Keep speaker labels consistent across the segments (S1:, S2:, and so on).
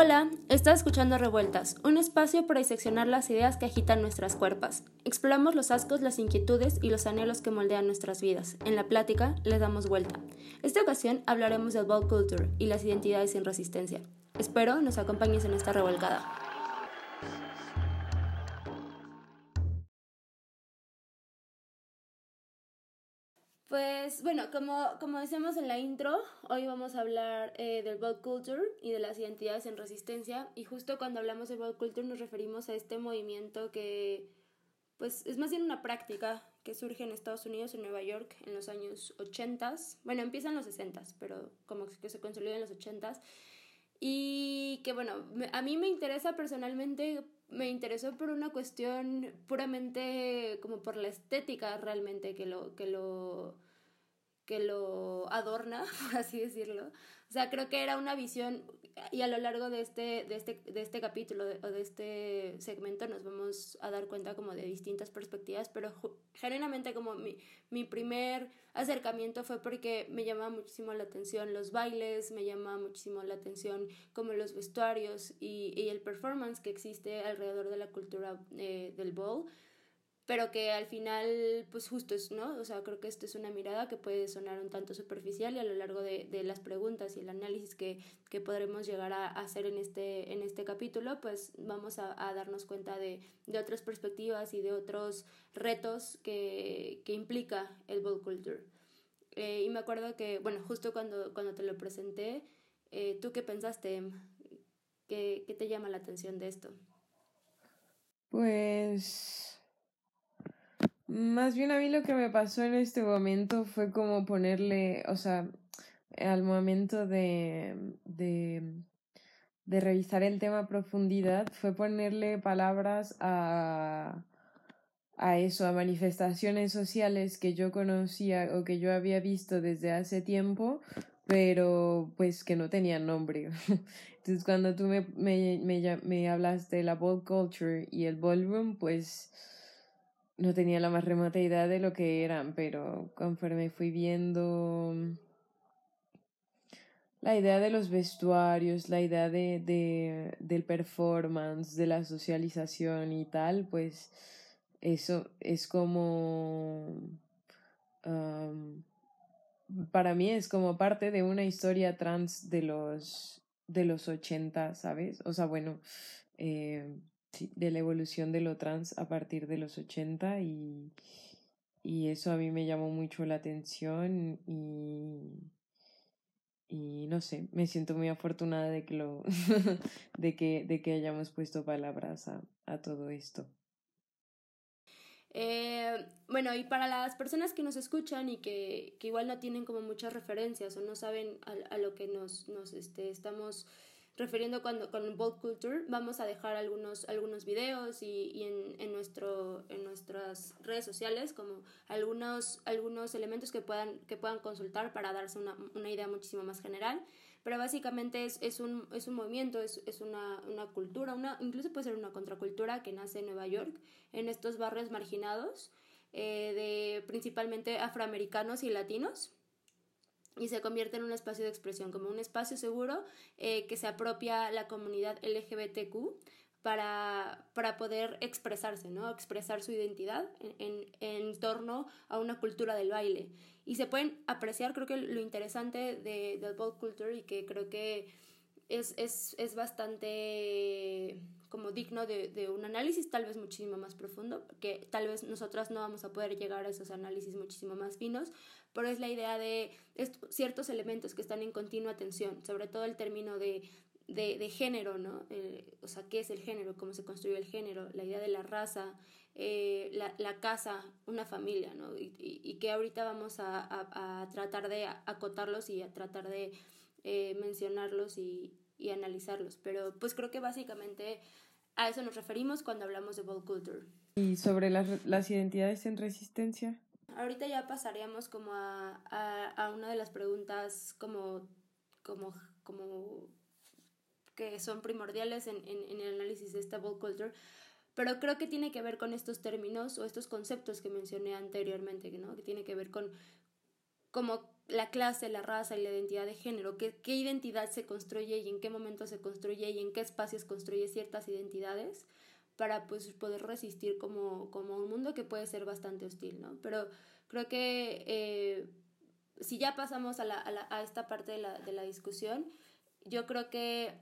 S1: Hola, estás escuchando Revueltas, un espacio para diseccionar las ideas que agitan nuestras cuerpas. Exploramos los ascos, las inquietudes y los anhelos que moldean nuestras vidas. En la plática les damos vuelta. Esta ocasión hablaremos del ball culture y las identidades sin resistencia. Espero nos acompañes en esta revolcada. Pues bueno, como, como decíamos en la intro, hoy vamos a hablar eh, del Ball Culture y de las identidades en resistencia. Y justo cuando hablamos de Ball Culture nos referimos a este movimiento que, pues, es más bien una práctica que surge en Estados Unidos, en Nueva York, en los años 80. Bueno, empieza en los 60, pero como que se consolida en los 80. Y que bueno, a mí me interesa personalmente me interesó por una cuestión puramente como por la estética realmente que lo que lo que lo adorna, por así decirlo. O sea, creo que era una visión y a lo largo de este, de este, de este capítulo o de este segmento nos vamos a dar cuenta como de distintas perspectivas, pero genuinamente como mi, mi primer acercamiento fue porque me llamaba muchísimo la atención los bailes, me llamaba muchísimo la atención como los vestuarios y, y el performance que existe alrededor de la cultura eh, del ball pero que al final, pues justo es, ¿no? O sea, creo que esto es una mirada que puede sonar un tanto superficial y a lo largo de, de las preguntas y el análisis que, que podremos llegar a hacer en este, en este capítulo, pues vamos a, darnos cuenta de, de, otras perspectivas y de otros retos que, que implica el ball culture. Eh, y me acuerdo que, bueno, justo cuando, cuando te lo presenté, eh, ¿tú qué pensaste? ¿Qué, ¿Qué te llama la atención de esto?
S2: Pues más bien a mí lo que me pasó en este momento fue como ponerle, o sea, al momento de, de, de revisar el tema a profundidad, fue ponerle palabras a, a eso, a manifestaciones sociales que yo conocía o que yo había visto desde hace tiempo, pero pues que no tenían nombre. Entonces cuando tú me, me, me, de la ball culture y el ballroom, pues no tenía la más remota idea de lo que eran, pero conforme fui viendo la idea de los vestuarios, la idea de, de, del performance, de la socialización y tal, pues eso es como... para mí es como parte de una historia trans de los de los 80, ¿sabes? O sea, bueno, eh, de la evolución de lo trans a partir de los 80 y, y eso a mí me llamó mucho la atención y, y no sé, me siento muy afortunada de que lo de que, de que hayamos puesto palabras a, a todo esto.
S1: Eh, bueno, y para las personas que nos escuchan y que, que igual no tienen como muchas referencias o no saben a, a lo que nos, nos este, estamos refiriendo cuando, con Bold Culture, vamos a dejar algunos, algunos videos y, y en, en, nuestro, en nuestras redes sociales como algunos, algunos elementos que puedan, que puedan consultar para darse una, una idea muchísimo más general. Pero básicamente es, es, un, es un movimiento, es, es una, una cultura, una, incluso puede ser una contracultura que nace en Nueva York, en estos barrios marginados, eh, de principalmente afroamericanos y latinos y se convierte en un espacio de expresión, como un espacio seguro eh, que se apropia la comunidad LGBTQ para, para poder expresarse, ¿no? expresar su identidad en, en, en, torno a una cultura del baile. Y se pueden apreciar, creo que lo interesante de, del ball culture y que creo que es, es, es bastante como digno de, de, un análisis tal vez muchísimo más profundo, que tal vez nosotras no vamos a poder llegar a esos análisis muchísimo más finos, pero es la idea de ciertos elementos que están en continua tensión, sobre todo el término de, de, de género, ¿no? Eh, o sea, ¿qué es el género? ¿Cómo se construye el género? La idea de la raza, eh, la, la, casa, una familia, ¿no? Y, y, y que ahorita vamos a, a, a, tratar de acotarlos y a tratar de eh, mencionarlos y, y analizarlos. Pero pues creo que básicamente a eso nos referimos cuando hablamos de ball culture.
S2: ¿Y sobre las, las identidades en resistencia?
S1: Ahorita ya pasaríamos como a, a, a una de las preguntas como, como, como que son primordiales en, en, en el análisis de esta ball culture, pero creo que tiene que ver con estos términos o estos conceptos que mencioné anteriormente, ¿no? que tiene que ver con como la clase, la raza y la identidad de género, qué, qué identidad se construye y en qué momento se construye y en qué espacios construye ciertas identidades para pues poder resistir como, como un mundo que puede ser bastante hostil, ¿no? Pero creo que eh, si ya pasamos a, la, a, esta parte de la, de la discusión, yo creo que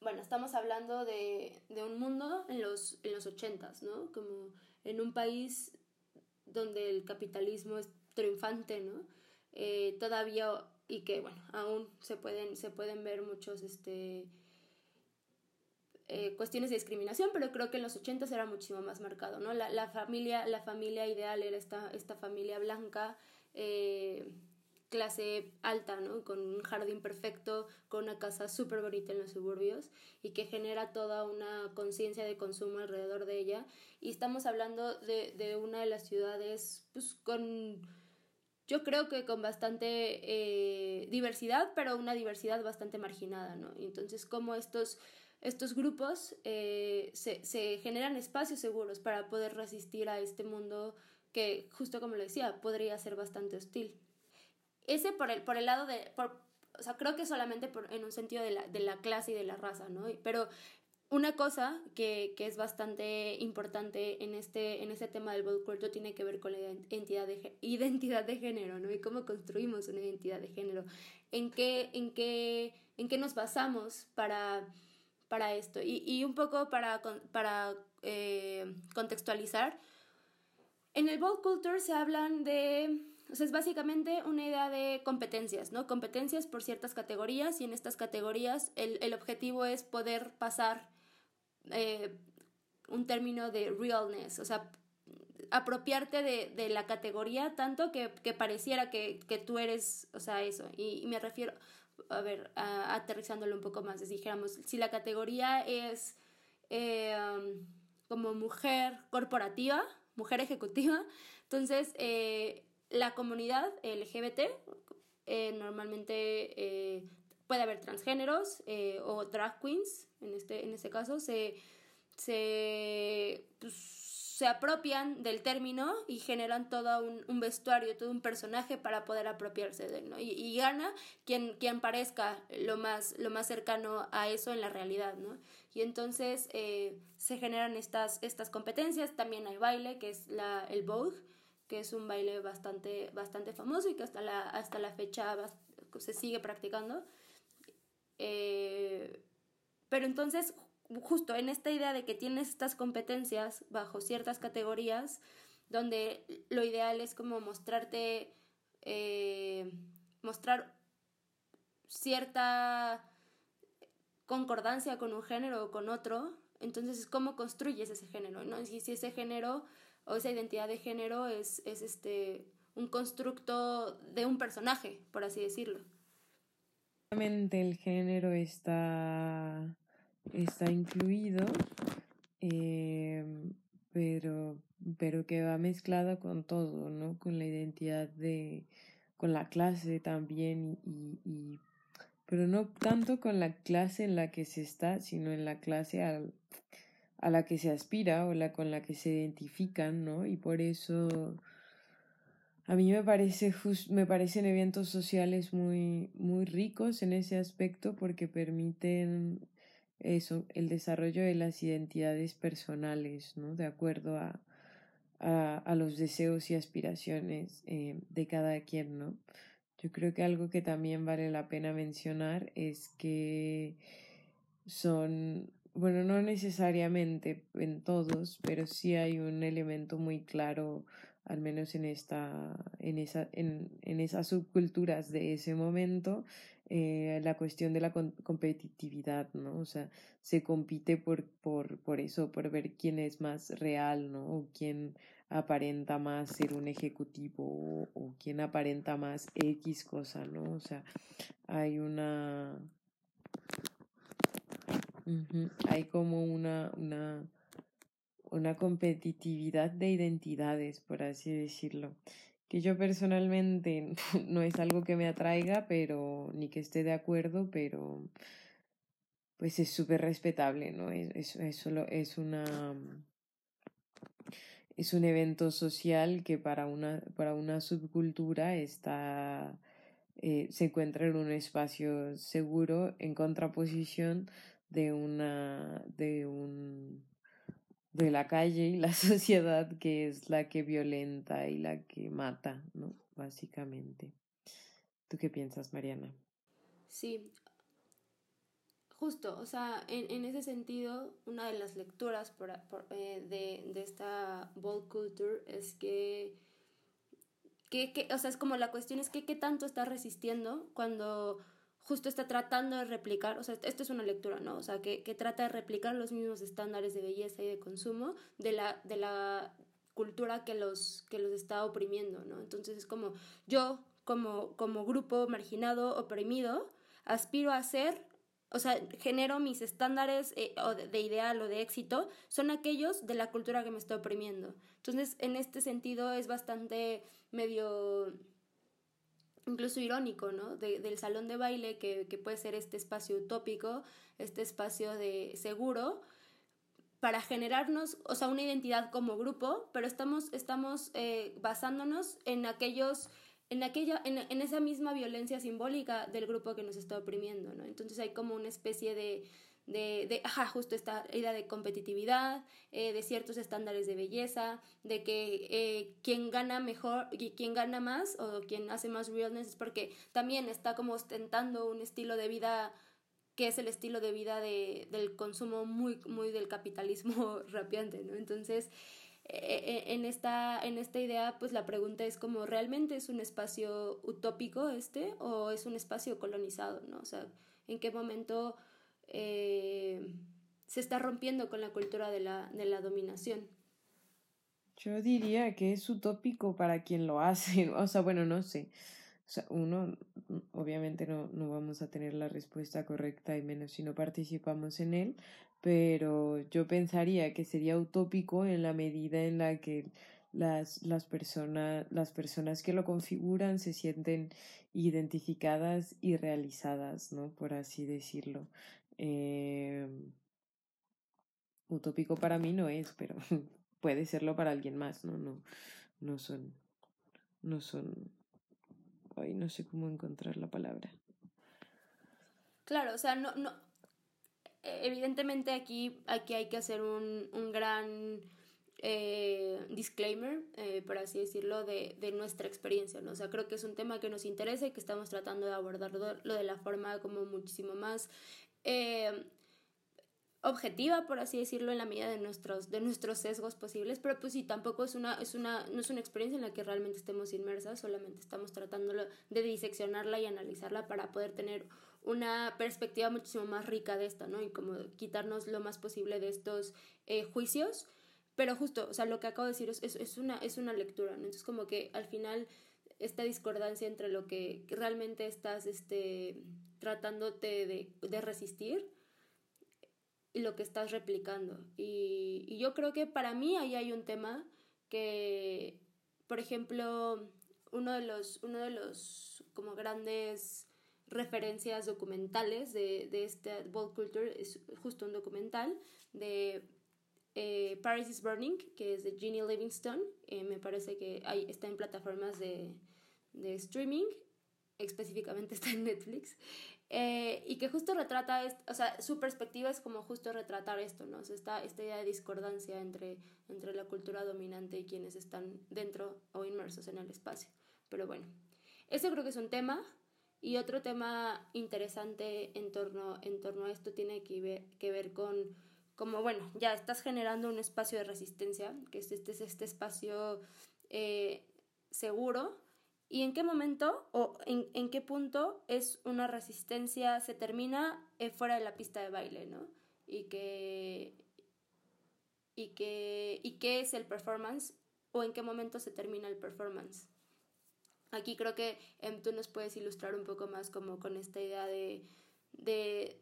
S1: bueno, estamos hablando de, de, un mundo en los, en los 80, ¿no? Como en un país donde el capitalismo triunfante, ¿no? Eh, todavía, y que, bueno, aún se pueden, se pueden ver muchos, este, eh, cuestiones de discriminación, pero creo que en los 80 era muchísimo más marcado, ¿no? La, la, familia, la familia ideal era esta, esta familia blanca, eh, clase alta, ¿no? Con un jardín perfecto, con una casa súper bonita en los suburbios y que genera toda una conciencia de consumo alrededor de ella. Y estamos hablando de, de una de las ciudades, pues con, yo creo que con bastante eh, diversidad, pero una diversidad bastante marginada, ¿no? Entonces, como estos estos grupos eh, se, se, generan espacios seguros para poder resistir a este mundo que, justo como lo decía, podría ser bastante hostil. Ese por el, por el lado de, por, o sea, creo que solamente por, en un sentido de la, de la clase y de la raza, ¿no? Pero una cosa que, que, es bastante importante en este, en este tema del culture tiene que ver con la identidad de, identidad de género, ¿no? Y cómo construimos una identidad de género. ¿En qué, en qué, en qué nos basamos para, para esto? Y, y un poco para, para eh, contextualizar, en el Bold Culture se hablan de o sea, es básicamente una idea de competencias, ¿no? Competencias por ciertas categorías y en estas categorías el, el objetivo es poder pasar eh, un término de realness, o sea, apropiarte de, de la categoría tanto que, que pareciera que, que, tú eres, o sea, eso. Y, me refiero, a ver, aterrizándolo un poco más, dijéramos, si la categoría es eh, um, como mujer corporativa, mujer ejecutiva, entonces eh, la comunidad LGBT, normalmente puede haber transgéneros eh, o drag queens, en este, en este caso, se, se, pues, se apropian del término y generan todo un, un, vestuario, todo un personaje para poder apropiarse de él, ¿no? Y, y, gana quien, quien parezca lo más, lo más cercano a eso en la realidad, ¿no? Y entonces se generan estas, estas competencias, también hay baile, que es la, el Vogue, que es un baile bastante, bastante famoso y que hasta la, hasta la fecha se sigue practicando. Eh, pero entonces, justo en esta idea de que tienes estas competencias bajo ciertas categorías, donde lo ideal es como mostrarte, eh, mostrar cierta concordancia con un género o con otro, entonces cómo construyes ese género, ¿no? Si, si ese género o esa identidad de género es, es este, un constructo de un personaje, por así decirlo.
S2: Obviamente el género está, está incluido, eh, pero, pero que va mezclado con todo, ¿no? Con la identidad de, con la clase también y, pero no tanto con la clase en la que se está, sino en la clase a la que se aspira o la con la que se identifican, ¿no? Y por eso a mí me parece me parecen eventos sociales muy muy ricos en ese aspecto porque permiten eso, el desarrollo de las identidades personales, ¿no? De acuerdo a, a, a los deseos y aspiraciones eh, de cada quien, ¿no? Yo creo que algo que también vale la pena mencionar es que son bueno, no necesariamente en todos, pero sí hay un elemento muy claro, al menos en esta, en esa, en, en esas subculturas de ese momento, eh, la cuestión de la competitividad, ¿no? O sea, se compite por, por, por eso, por ver quién es más real, ¿no? O quién aparenta más ser un ejecutivo o, quién aparenta más X cosa, ¿no? O sea, hay una hay como una, una, una competitividad de identidades, por así decirlo, que yo personalmente no es algo que me atraiga, pero ni que esté de acuerdo, pero pues es súper respetable, ¿no? Es, es, es, solo, es una es un evento social que para una, para una subcultura está, eh, se encuentra en un espacio seguro en contraposición de una, de un, de la calle y la sociedad que es la que violenta y la que mata, ¿no? Básicamente. ¿Tú qué piensas, Mariana?
S1: Sí, justo, o sea, en, en ese sentido, una de las lecturas eh, de, de, esta bold culture es que, que, que, o sea, es como la cuestión es que qué tanto está resistiendo cuando justo está tratando de replicar, o sea, esto es una lectura, ¿no? O sea, que, que trata de replicar los mismos estándares de belleza y de consumo de la, de la cultura que los, que los está oprimiendo, ¿no? Entonces es como yo, como, como grupo marginado, oprimido, aspiro a ser, o sea, genero mis estándares eh, de, de, ideal o de éxito, son aquellos de la cultura que me está oprimiendo. Entonces, en este sentido es bastante medio incluso irónico, ¿no? De, del salón de baile, que, que, puede ser este espacio utópico, este espacio de seguro, para generarnos, o sea, una identidad como grupo, pero estamos, estamos eh, basándonos en aquellos, en aquella, en, en, esa misma violencia simbólica del grupo que nos está oprimiendo, ¿no? Entonces hay como una especie de, de, de ajá, justo esta idea de competitividad, eh, de ciertos estándares de belleza, de que eh, quien gana mejor y quien gana más o quien hace más realness es porque también está como ostentando un estilo de vida que es el estilo de vida de, del consumo muy, muy del capitalismo rapiante, ¿no? Entonces, eh, en, esta, en esta idea, pues la pregunta es como, ¿realmente es un espacio utópico este o es un espacio colonizado, ¿no? O sea, ¿en qué momento eh, se está rompiendo con la cultura de la, de la dominación.
S2: Yo diría que es utópico para quien lo hace, o sea, bueno, no sé. O sea, uno, obviamente no, no vamos a tener la respuesta correcta y menos si no participamos en él, pero yo pensaría que sería utópico en la medida en la que las, las, persona, las personas que lo configuran se sienten identificadas y realizadas, ¿no? Por así decirlo. Eh, utópico para mí no es, pero puede serlo para alguien más, ¿no? No, no son, no son, ay, no sé cómo encontrar la palabra.
S1: Claro, o sea, no, no, evidentemente aquí, aquí hay que hacer un, un gran eh, disclaimer, eh, por así decirlo, de, de, nuestra experiencia, ¿no? O sea, creo que es un tema que nos interesa y que estamos tratando de abordarlo lo de la forma como muchísimo más eh, objetiva, por así decirlo, en la medida de nuestros, de nuestros sesgos posibles, pero pues sí, tampoco es una, es una, no es una experiencia en la que realmente estemos inmersas, solamente estamos tratando de diseccionarla y analizarla para poder tener una perspectiva muchísimo más rica de esta, ¿no? Y como quitarnos lo más posible de estos eh, juicios, pero justo, o sea, lo que acabo de decir es, es, una, es una lectura, ¿no? Entonces como que al final esta discordancia entre lo que realmente estás, este, tratándote de, de resistir lo que estás replicando. Y, y, yo creo que para mí ahí hay un tema que, por ejemplo, uno de los, uno de los como grandes referencias documentales de, de este Culture es justo un documental de eh, Paris is Burning, que es de Ginny Livingstone. Eh, me parece que está en plataformas de, de streaming, específicamente está en Netflix. Eh, y que justo retrata, o sea, su perspectiva es como justo retratar esto, ¿no? O sea, esta, esta idea de discordancia entre, entre la cultura dominante y quienes están dentro o inmersos en el espacio. Pero bueno, ese creo que es un tema. Y otro tema interesante en torno, en torno a esto tiene que ver, que ver con como, bueno, ya estás generando un espacio de resistencia, que es este, este espacio eh, seguro, y en qué momento o en, en, qué punto es una resistencia, se termina eh, fuera de la pista de baile, ¿no? Y que, y que, y qué es el performance o en qué momento se termina el performance. Aquí creo que em, tú nos puedes ilustrar un poco más como con esta idea de, de,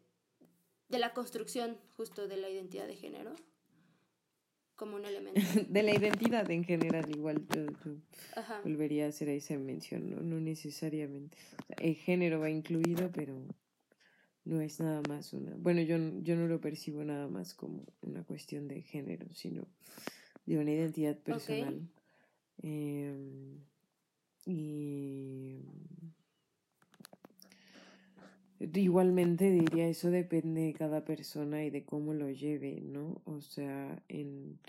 S1: de la construcción justo de la identidad de género como un elemento.
S2: de la identidad en general, igual yo, yo volvería a hacer esa mención, ¿no? no necesariamente. O sea, el género va incluido, pero no es nada más una. Bueno, yo, yo no lo percibo nada más como una cuestión de género, sino de una identidad personal. Em, y igualmente diría, eso depende de cada persona y de cómo lo lleve, ¿no? O sea, en,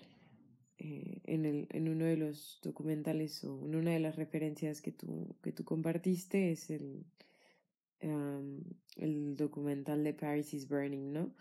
S2: eh, en, el, en uno de los documentales o en una de las referencias que tú, que tú compartiste es el, el documental de Paris is Burning, ¿no?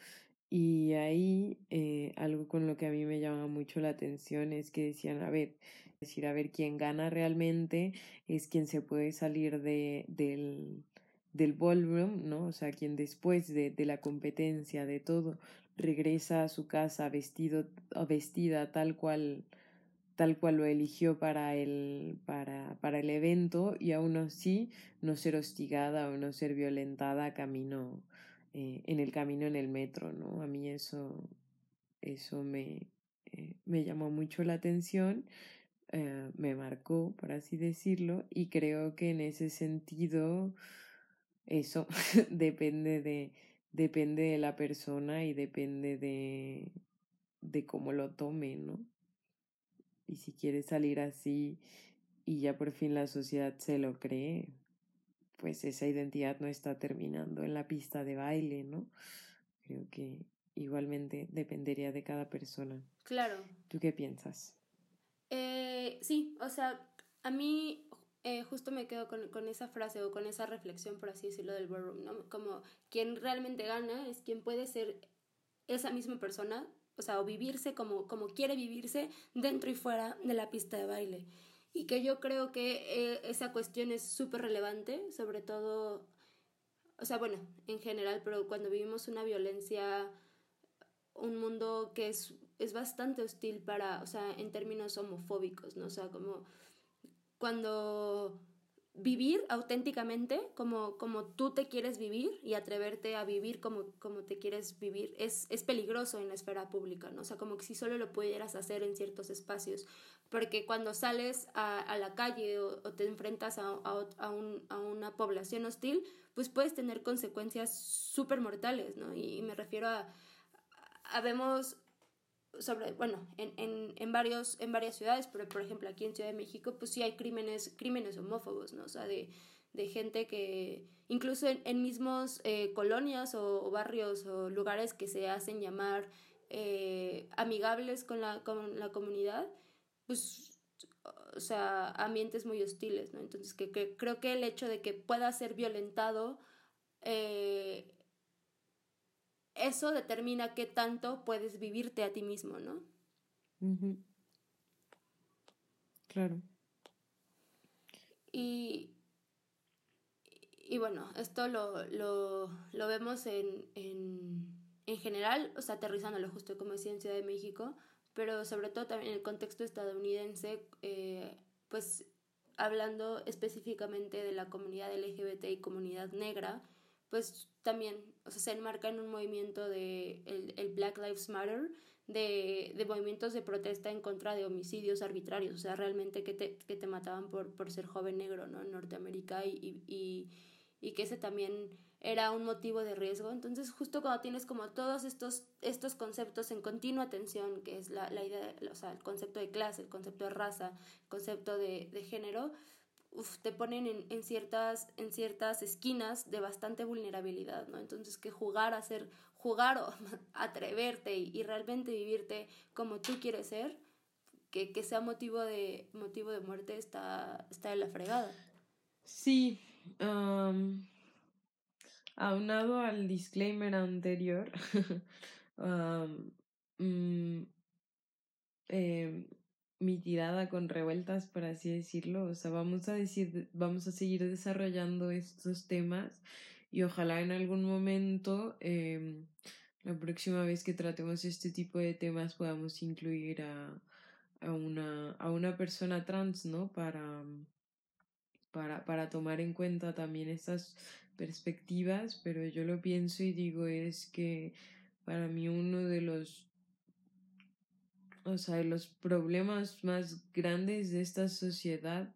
S2: Y ahí eh, algo con lo que a mí me llama mucho la atención es que decían, a ver, decir, a ver, quién gana realmente es quien se puede salir de, del, del ballroom, ¿no? O sea, quien después de, de la competencia, de todo, regresa a su casa vestido o vestida tal cual tal cual lo eligió para el, para, para el evento y aún así no ser hostigada o no ser violentada camino, eh, en el camino en el metro, ¿no? A mí eso, eso me, eh, me llamó mucho la atención, eh, me marcó, por así decirlo, y creo que en ese sentido eso depende de, depende de la persona y depende de, de cómo lo tome, ¿no? Y si quiere salir así y ya por fin la sociedad se lo cree, pues esa identidad no está terminando en la pista de baile, ¿no? Creo que igualmente dependería de cada persona. Claro. ¿Tú qué piensas?
S1: Eh, sí, o sea, a mí eh, justo me quedo con, con, esa frase o con esa reflexión, por así decirlo, del ballroom, ¿no? Como quien realmente gana es quien puede ser esa misma persona o sea, o vivirse como, como quiere vivirse dentro y fuera de la pista de baile. Y que yo creo que eh, esa cuestión es súper relevante, sobre todo, o sea, bueno, en general, pero cuando vivimos una violencia, un mundo que es, es bastante hostil para, o sea, en términos homofóbicos, ¿no? O sea, como cuando vivir auténticamente como, como tú te quieres vivir y atreverte a vivir como, como te quieres vivir es, es peligroso en la esfera pública, ¿no? O sea, como que si solo lo pudieras hacer en ciertos espacios, porque cuando sales a, a la calle o, te enfrentas a, a, a, un, a una población hostil, pues puedes tener consecuencias súper mortales, ¿no? Y, y, me refiero a, habemos sobre, bueno, en, en, en, varios, en varias ciudades, pero por ejemplo aquí en Ciudad de México, pues sí hay crímenes, crímenes homófobos, ¿no? O sea, de, de gente que, incluso en, en mismos eh, colonias o, barrios o lugares que se hacen llamar eh, amigables con la, con la comunidad, pues, o sea, ambientes muy hostiles, ¿no? Entonces, que, que creo que el hecho de que pueda ser violentado eh, eso determina qué tanto puedes vivirte a ti mismo, ¿no? Claro. Y, y bueno, esto lo, lo, lo vemos en, en, en, general, o sea, aterrizándolo justo como decía en Ciudad de México, pero sobre todo también en el contexto estadounidense, eh, pues hablando específicamente de la comunidad LGBT y comunidad negra, pues también, o sea, se enmarca en un movimiento de el, el Black Lives Matter, de, de, movimientos de protesta en contra de homicidios arbitrarios, o sea, realmente que te, que te mataban por, por ser joven negro, ¿no? En Norteamérica y, y, y, que ese también era un motivo de riesgo. Entonces, justo cuando tienes como todos estos, estos conceptos en continua tensión, que es la, la idea, o sea, el concepto de clase, el concepto de raza, el concepto de, de género, te ponen en, en, ciertas, en ciertas esquinas de bastante vulnerabilidad, ¿no? Entonces que jugar a ser, jugar o atreverte y, y, realmente vivirte como tú quieres ser, que, que, sea motivo de, motivo de muerte está, está de la fregada.
S2: Sí, aunado al disclaimer anterior, mm, eh, mi tirada con revueltas, por así decirlo. O sea, vamos a decir, vamos a seguir desarrollando estos temas y ojalá en algún momento, eh, la próxima vez que tratemos este tipo de temas, podamos incluir a, a, una, a una persona trans, ¿no? Para, para, para tomar en cuenta también estas perspectivas, pero yo lo pienso y digo es que para mí uno de los o sea, los problemas más grandes de esta sociedad,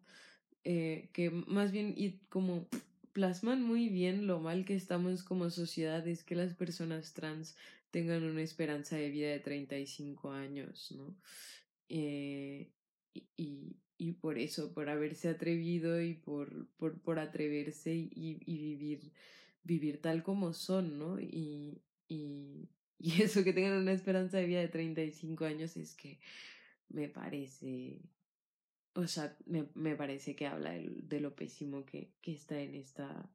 S2: eh, que más bien y como plasman muy bien lo mal que estamos como sociedad, es que las personas trans tengan una esperanza de vida de 35 años, ¿no? Eh, y, y, por eso, por haberse atrevido y por, por, por atreverse y, y, vivir, vivir tal como son, ¿no? Y, y, y eso que tengan una esperanza de vida de 35 años es que me parece, o sea, me, me parece que habla de, lo pésimo que, que está en esta,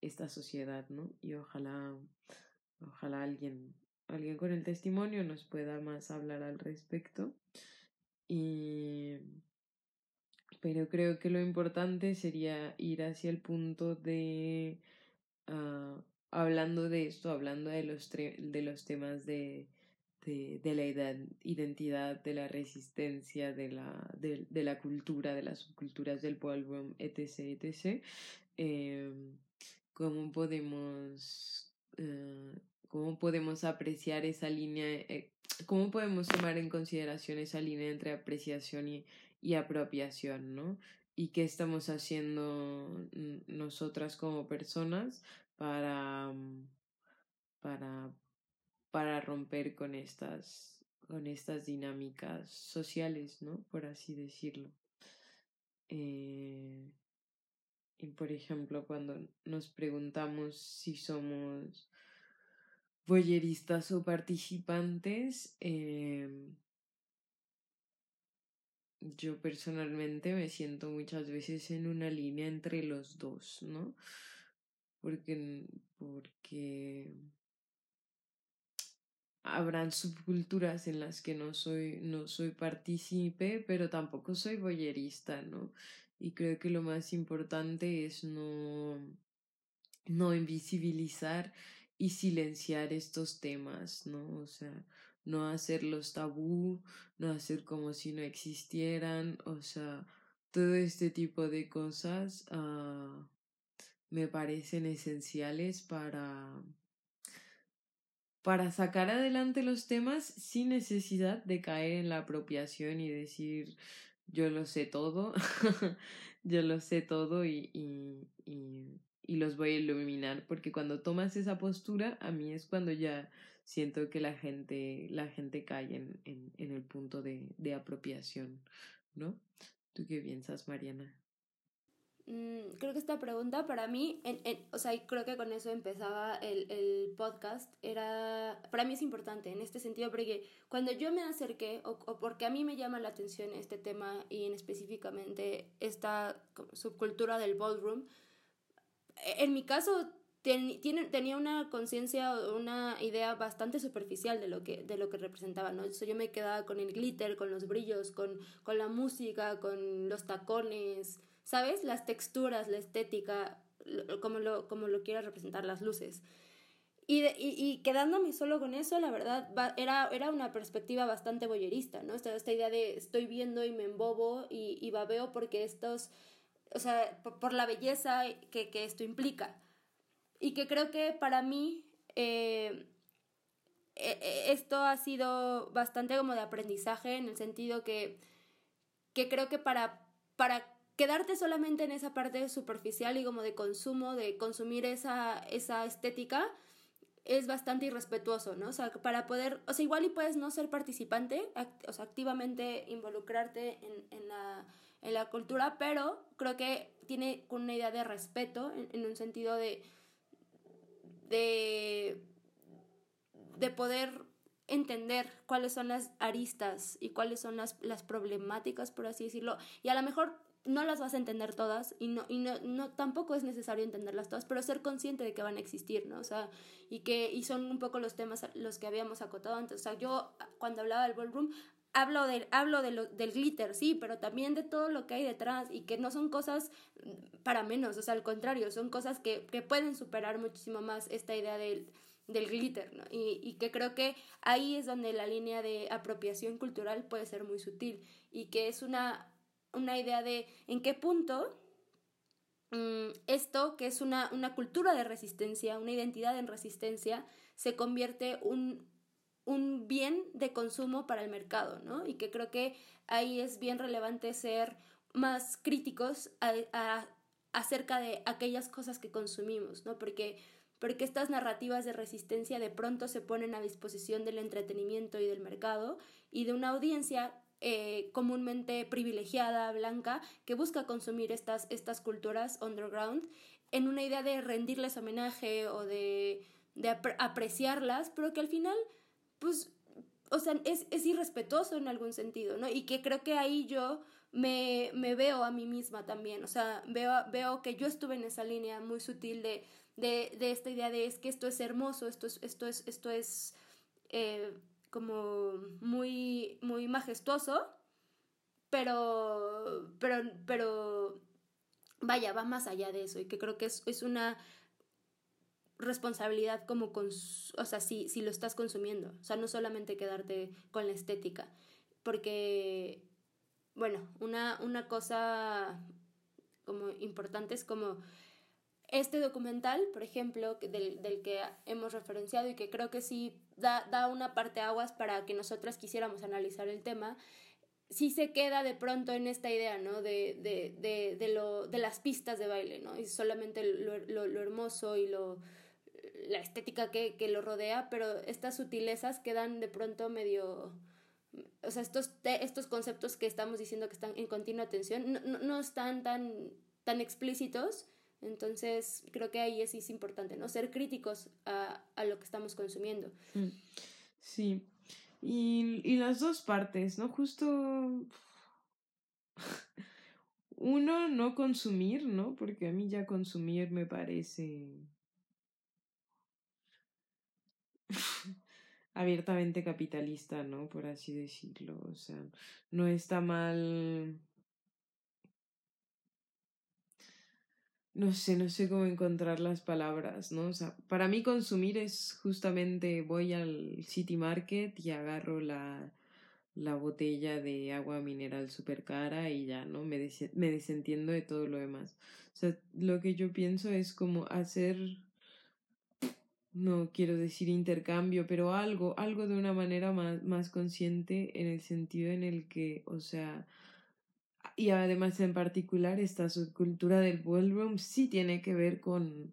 S2: esta sociedad, ¿no? Y ojalá, ojalá alguien, alguien con el testimonio nos pueda más hablar al respecto. Y, pero creo que lo importante sería ir hacia el punto de, uh, hablando de esto, hablando de los, de los temas de, de, de, la identidad, de la resistencia, de la, de, la cultura, de las subculturas del ballroom, etc., etc., eh, cómo podemos, uh, cómo podemos apreciar esa línea, eh, cómo podemos tomar en consideración esa línea entre apreciación y, y apropiación, ¿no? Y qué estamos haciendo nosotras como personas para, mm, para, para romper con estas, con estas dinámicas sociales, ¿no? Por así decirlo. Eh, y por ejemplo, cuando nos preguntamos si somos voyeristas o participantes, eh, yo personalmente me siento muchas veces en una línea entre los dos, ¿no? Porque, porque habrán subculturas en las que no soy, no soy partícipe, pero tampoco soy boyerista, ¿no? Y creo que lo más importante es no, no invisibilizar y silenciar estos temas, ¿no? O sea, no hacerlos tabú, no hacer como si no existieran, o sea, todo este tipo de cosas uh, me parecen esenciales para para sacar adelante los temas sin necesidad de caer en la apropiación y decir yo lo sé todo, yo lo sé todo y, y, y, y, los voy a iluminar, porque cuando tomas esa postura, a mí es cuando ya siento que la gente, la gente cae en, en, en el punto de, de apropiación, ¿no? ¿Tú qué piensas, Mariana?
S1: Mm, creo que esta pregunta para mí, en, en, o sea, creo que con eso empezaba el, el, podcast, era, para mí es importante en este sentido, porque cuando yo me acerqué, o, o, porque a mí me llama la atención este tema y en específicamente esta subcultura del ballroom, en mi caso ten, tiene, tenía una conciencia una idea bastante superficial de lo que, de lo que representaba, ¿no? yo me quedaba con el glitter, con los brillos, con, con la música, con los tacones, ¿sabes? Las texturas, la estética, como lo, como lo quiera representar las luces. Y, y, y, quedándome solo con eso, la verdad, va, era, era una perspectiva bastante boyerista, ¿no? Esta, esta idea de estoy viendo y me embobo y, y babeo porque estos, o sea, por, por la belleza que, que, esto implica. Y que creo que para mí eh, esto ha sido bastante como de aprendizaje en el sentido que, que creo que para, para quedarte solamente en esa parte superficial y como de consumo, de consumir esa, esa estética, es bastante irrespetuoso, ¿no? O sea, para poder, o sea, igual y puedes no ser participante, act o sea, activamente involucrarte en, en, la, en la cultura, pero creo que tiene una idea de respeto, en un sentido de, de, de poder entender cuáles son las aristas y cuáles son las, las problemáticas, por así decirlo, y a lo mejor no las vas a entender todas y no y no, no tampoco es necesario entenderlas todas, pero ser consciente de que van a existir, ¿no? O sea, y que y son un poco los temas los que habíamos acotado antes. O sea, yo cuando hablaba del ballroom hablo de hablo de lo, del glitter, sí, pero también de todo lo que hay detrás y que no son cosas para menos, o sea, al contrario, son cosas que, que pueden superar muchísimo más esta idea del del glitter, ¿no? Y, y que creo que ahí es donde la línea de apropiación cultural puede ser muy sutil y que es una una idea de en qué punto mm, esto, que es una, una, cultura de resistencia, una identidad en resistencia, se convierte un, un bien de consumo para el mercado, ¿no? Y que creo que ahí es bien relevante ser más críticos a, acerca de aquellas cosas que consumimos, ¿no? Porque, porque estas narrativas de resistencia de pronto se ponen a disposición del entretenimiento y del mercado y de una audiencia eh, comúnmente privilegiada, blanca, que busca consumir estas, estas culturas underground en una idea de rendirles homenaje o de, de apreciarlas, pero que al final, pues, o sea, es, es, irrespetuoso en algún sentido, ¿no? Y que creo que ahí yo me, me veo a mí misma también, o sea, veo, veo que yo estuve en esa línea muy sutil de, de, de esta idea de es que esto es hermoso, esto es, esto es, esto es eh, como muy, muy majestuoso, pero, pero, pero, vaya, va más allá de eso y que creo que es, es una responsabilidad como, o sea, si, si lo estás consumiendo, o sea, no solamente quedarte con la estética, porque, bueno, una, una cosa como importante es como este documental, por ejemplo, del, del, que hemos referenciado y que creo que sí da, da una parte aguas para que nosotras quisiéramos analizar el tema, sí se queda de pronto en esta idea, ¿no? De, de, de, de, lo, de las pistas de baile, ¿no? Y solamente lo, lo, lo hermoso y lo, la estética que, que, lo rodea, pero estas sutilezas quedan de pronto medio... O sea, estos, estos conceptos que estamos diciendo que están en continua atención no, no, no están tan, tan explícitos, entonces, creo que ahí es, es importante, ¿no? Ser críticos a, a lo que estamos consumiendo.
S2: Mm. Sí. Y, y las dos partes, ¿no? Justo... Uno, no consumir, ¿no? Porque a mí ya consumir me parece abiertamente capitalista, ¿no? Por así decirlo. O sea, no está mal no sé, no sé cómo encontrar las palabras, ¿no? O sea, para mí consumir es justamente voy al City Market y agarro la, la botella de agua mineral súper cara y ya, ¿no? Me, me desentiendo de todo lo demás. O sea, lo que yo pienso es como hacer, no quiero decir intercambio, pero algo, algo de una manera más, más consciente en el sentido en el que, o sea, y además en particular esta subcultura del ballroom sí tiene que ver con,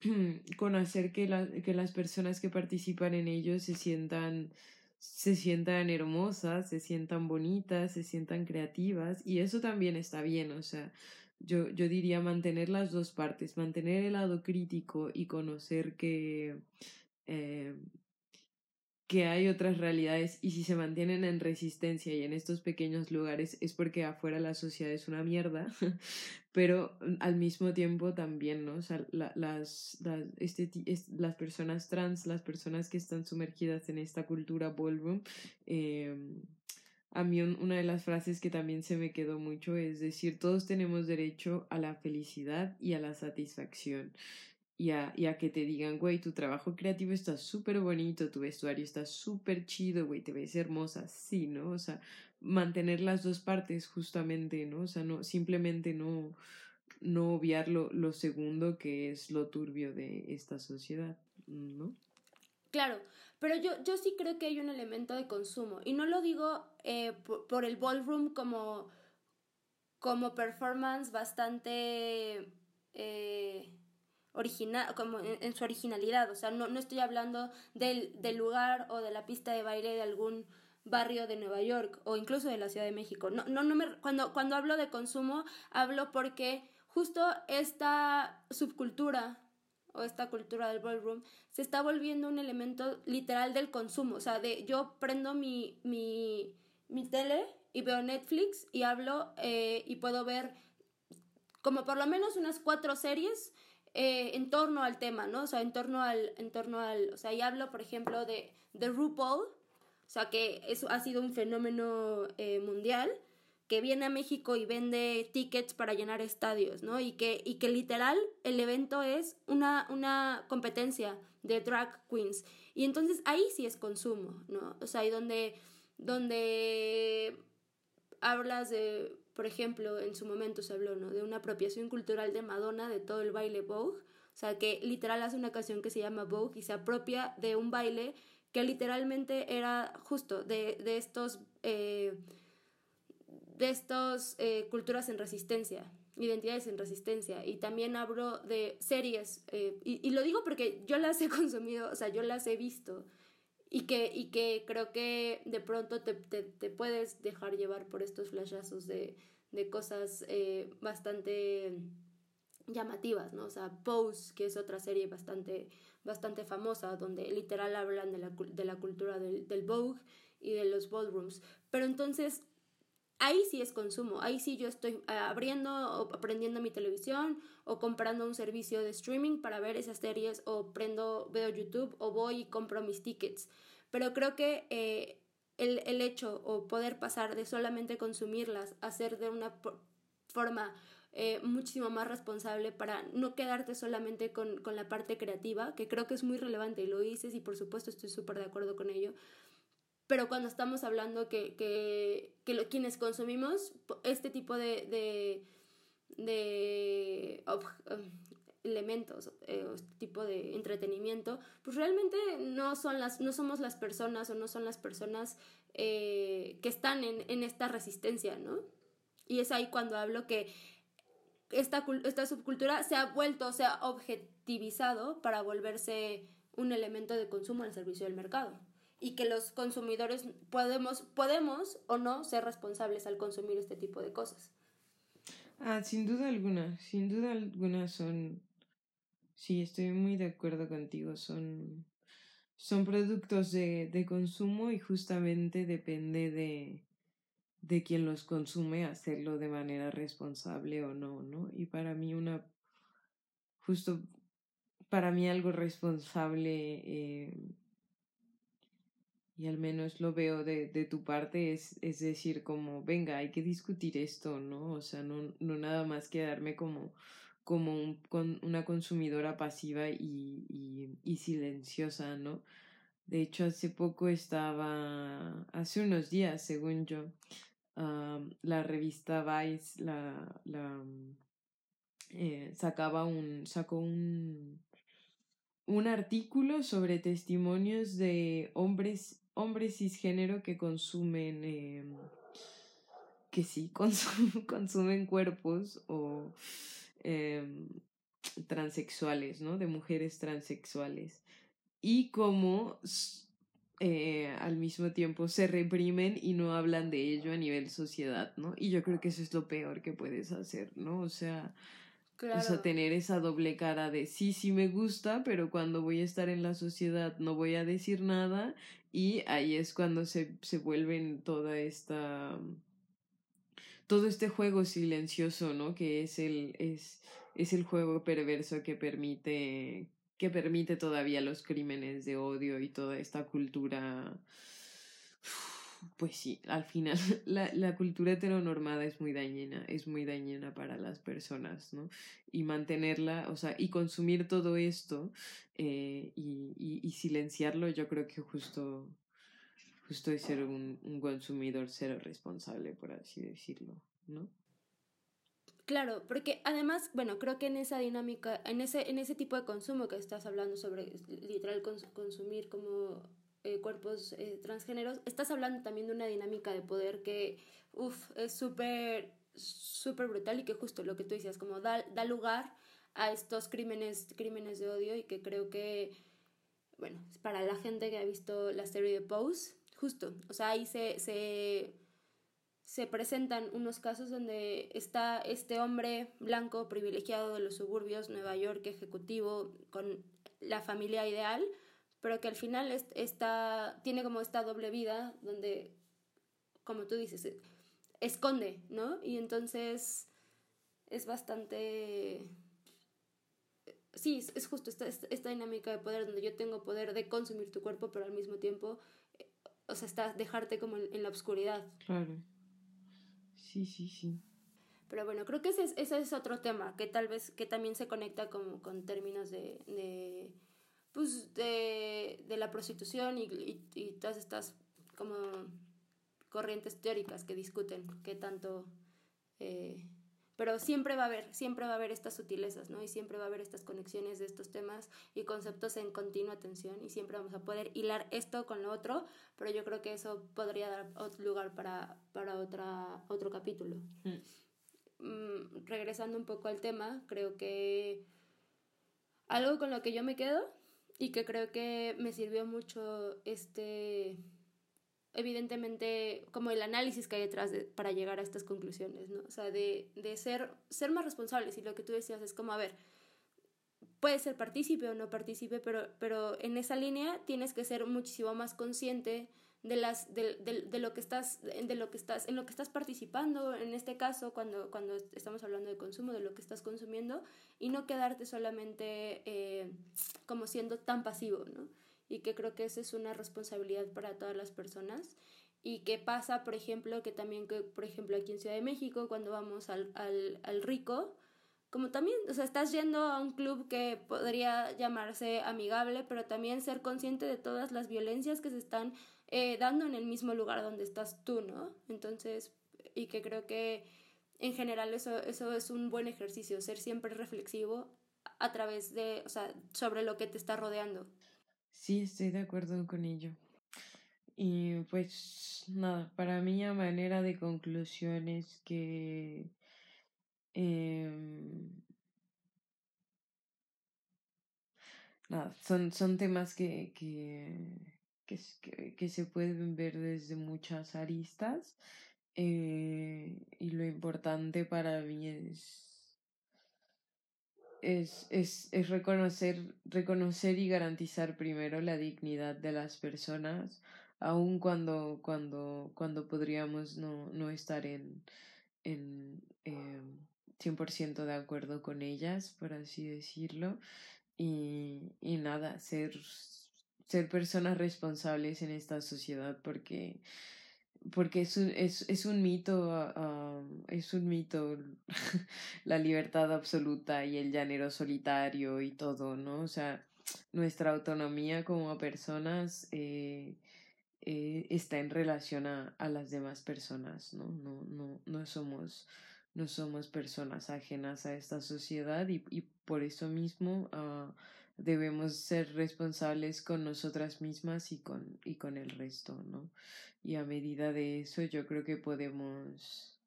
S2: con hacer que, la, que las personas que participan en ello se sientan se sientan hermosas, se sientan bonitas, se sientan creativas y eso también está bien, o sea, yo, yo diría mantener las dos partes, mantener el lado crítico y conocer que eh, que hay otras realidades y si se mantienen en resistencia y en estos pequeños lugares es porque afuera la sociedad es una mierda, pero al mismo tiempo también, ¿no? O sea, las, las, este, las personas trans, las personas que están sumergidas en esta cultura ballroom, eh, a mí una de las frases que también se me quedó mucho es decir, todos tenemos derecho a la felicidad y a la satisfacción y a, y a que te digan, güey, tu trabajo creativo está súper bonito, tu vestuario está súper chido, güey, te ves hermosa, sí, ¿no? O sea, mantener las dos partes justamente, ¿no? O sea, no, simplemente no, no obviar lo, lo segundo que es lo turbio de esta sociedad, ¿no?
S1: Claro, pero yo, yo sí creo que hay un elemento de consumo, y no lo digo eh, por, el ballroom como, como performance bastante... Eh, original, como en, su originalidad, o sea, no, no estoy hablando del, del, lugar o de la pista de baile de algún barrio de Nueva York o incluso de la Ciudad de México. No, no, no me, cuando, cuando hablo de consumo, hablo porque justo esta subcultura o esta cultura del ballroom se está volviendo un elemento literal del consumo, o sea, de yo prendo mi, mi, mi tele y veo Netflix y hablo eh, y puedo ver como por lo menos unas cuatro series eh, en torno al tema, ¿no? O sea, en torno al, en torno al, o sea, y hablo, por ejemplo, de, de RuPaul, o sea, que eso ha sido un fenómeno eh, mundial, que viene a México y vende tickets para llenar estadios, ¿no? Y que, y que literal el evento es una, una competencia de drag queens. Y entonces ahí sí es consumo, ¿no? O sea, ahí donde, donde hablas de por ejemplo, en su momento se habló, ¿no? De una apropiación cultural de Madonna, de todo el baile Vogue. O sea, que literal hace una canción que se llama Vogue y se apropia de un baile que literalmente era justo de, de estos... Eh, de estos eh, culturas en resistencia, identidades en resistencia. Y también hablo de series, eh, y, y, lo digo porque yo las he consumido, o sea, yo las he visto. y que, y que creo que de pronto te, te, puedes dejar llevar por estos flashazos de, de cosas eh, bastante llamativas, ¿no? O sea, Pose, que es otra serie bastante, bastante famosa, donde literal hablan de la, de la cultura del, del Vogue y de los ballrooms. Pero entonces, ahí sí es consumo, ahí sí yo estoy abriendo o aprendiendo mi televisión o comprando un servicio de streaming para ver esas series o prendo, veo YouTube o voy y compro mis tickets. Pero creo que eh, el, el, hecho o poder pasar de solamente consumirlas a ser de una forma eh, muchísimo más responsable para no quedarte solamente con, con, la parte creativa, que creo que es muy relevante y lo dices y por supuesto estoy súper de acuerdo con ello, pero cuando estamos hablando que, que, que quienes consumimos este tipo de, de, um, elementos, eh, este tipo de entretenimiento, pues realmente no, son las, no somos las personas o no son las personas eh, que están en, en esta resistencia, ¿no? Y es ahí cuando hablo que esta, esta subcultura se ha vuelto, se ha objetivizado para volverse un elemento de consumo al servicio del mercado y que los consumidores podemos, podemos o no ser responsables al consumir este tipo de cosas.
S2: Ah, sin duda alguna, sin duda alguna son, sí, estoy muy de acuerdo contigo, son, son productos de, de consumo y justamente depende de, de quien los consume hacerlo de manera responsable o no, ¿no? Y para mí una, justo, para mí algo responsable eh, y al menos lo veo de, de tu parte, es, es decir, como, venga, hay que discutir esto, ¿no? O sea, no, no nada más quedarme como, como un, con una consumidora pasiva y, y, silenciosa, ¿no? De hecho, hace poco estaba, hace unos días, según yo, la revista Vice la, la eh, sacaba un, sacó un, un artículo sobre testimonios de hombres hombres cisgénero que consumen, em, que sí, consumen cuerpos o em, transexuales, ¿no? De mujeres transexuales. Y como eh, al mismo tiempo se reprimen y no hablan de ello a nivel sociedad, ¿no? Y yo creo que eso es lo peor que puedes hacer, ¿no? O sea, o sea, tener esa doble cara de sí, sí me gusta, pero cuando voy a estar en la sociedad no voy a decir nada y ahí es cuando se, se vuelven toda esta todo este juego silencioso, ¿no? Que es el es es el juego perverso que permite que permite todavía los crímenes de odio y toda esta cultura pues sí, al final la, la, cultura heteronormada es muy dañina, es muy dañina para las personas, ¿no? Y mantenerla, o sea, y consumir todo esto eh, y, y, silenciarlo, yo creo que justo, justo es ser un, un consumidor cero responsable, por así decirlo, ¿no?
S1: Claro, porque además, bueno, creo que en esa dinámica, en ese, en ese tipo de consumo que estás hablando sobre literal consumir como eh, cuerpos eh, transgéneros, estás hablando también de una dinámica de poder que, uff, es súper, súper brutal y que justo lo que tú decías, como da, da lugar a estos crímenes, crímenes de odio y que creo que, bueno, para la gente que ha visto la serie de Pose, justo, o sea, ahí se, se, se presentan unos casos donde está este hombre blanco privilegiado de los suburbios, Nueva York, ejecutivo, con la familia ideal, pero que al final está, tiene como esta doble vida donde, como tú dices, esconde, ¿no? Y entonces es bastante... Sí, es, justo esta, esta, dinámica de poder donde yo tengo poder de consumir tu cuerpo, pero al mismo tiempo, eh, o sea, está dejarte como en, la oscuridad.
S2: Claro. Sí, sí, sí.
S1: Pero bueno, creo que ese es, ese es otro tema que tal vez que también se conecta como con términos de, de pues de, de la prostitución y, y, y, todas estas como corrientes teóricas que discuten qué tanto eh, pero siempre va a haber siempre va a haber estas sutilezas no y siempre va a haber estas conexiones de estos temas y conceptos en continua tensión y siempre vamos a poder hilar esto con lo otro pero yo creo que eso podría dar lugar para, para otra, otro capítulo mm. Mm, regresando un poco al tema creo que algo con lo que yo me quedo y que creo que me sirvió mucho este evidentemente como el análisis que hay detrás de, para llegar a estas conclusiones, ¿no? O sea, de, de ser, ser más responsables y lo que tú decías es como, a ver, puede ser partícipe o no partícipe, pero, pero en esa línea tienes que ser muchísimo más consciente de las de, de, de, lo que estás de lo que estás en lo que estás participando en este caso cuando cuando estamos hablando de consumo de lo que estás consumiendo y no quedarte solamente eh, como siendo tan pasivo no y que creo que esa es una responsabilidad para todas las personas. Y que pasa por ejemplo que también que por ejemplo aquí en Ciudad de México cuando vamos al, al, al rico como también, o sea, estás yendo a un club que podría llamarse amigable, pero también ser consciente de todas las violencias que se están eh, dando en el mismo lugar donde estás tú, ¿no? Entonces, y que creo que en general eso, eso es un buen ejercicio, ser siempre reflexivo a través de, o sea, sobre lo que te está rodeando.
S2: Sí, estoy de acuerdo con ello. Y pues nada, para mí a manera de conclusión es que eh, nada, son, son temas que, que, que, que, se pueden ver desde muchas aristas eh, y lo importante para mí es es, es, es reconocer, reconocer y garantizar primero la dignidad de las personas, aun cuando, cuando, cuando podríamos no, no estar en, en eh, 100% de acuerdo con ellas, por así decirlo. Y, y nada, ser, ser personas responsables en esta sociedad porque porque es un, es, es un mito, uh, es un mito la libertad absoluta y el llanero solitario y todo, ¿no? O sea, nuestra autonomía como personas eh, eh, está en relación a, a, las demás personas, ¿no? No, no, no somos no somos personas ajenas a esta sociedad y, y por eso mismo uh, debemos ser responsables con nosotras mismas y con, y con el resto, ¿no? Y a medida de eso yo creo que podemos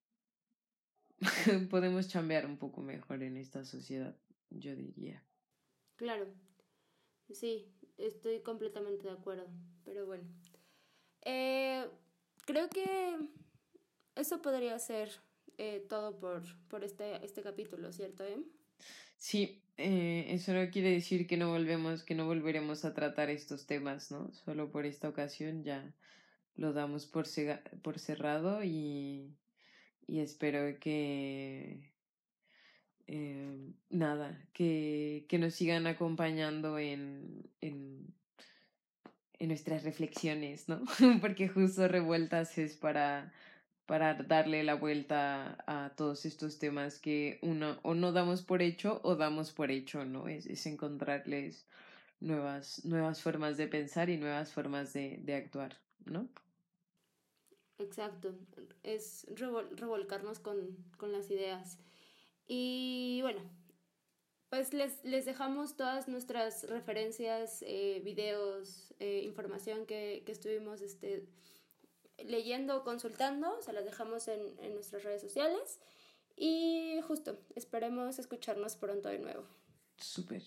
S2: podemos chambear un poco mejor en esta sociedad, yo diría.
S1: Claro, sí, estoy completamente de acuerdo, pero bueno. Eh, creo que eso podría ser eh, todo por, por este, este capítulo, ¿cierto? Eh?
S2: Sí, eh, eso no quiere decir que no volvemos, que no volveremos a tratar estos temas, ¿no? Solo por esta ocasión ya lo damos por, por cerrado y, y espero que eh, nada, que, que nos sigan acompañando en, en, en nuestras reflexiones, ¿no? Porque justo revueltas es para para darle la vuelta a todos estos temas que uno o no damos por hecho o damos por hecho, ¿no? Es, es encontrarles nuevas, nuevas formas de pensar y nuevas formas de, de actuar, ¿no?
S1: Exacto, es revol revolcarnos con, con, las ideas. Y bueno, pues les, les dejamos todas nuestras referencias, eh, videos, eh, información que, que estuvimos este, leyendo o consultando, se las dejamos en, en nuestras redes sociales. Y justo, esperemos escucharnos pronto de nuevo.
S2: Súper.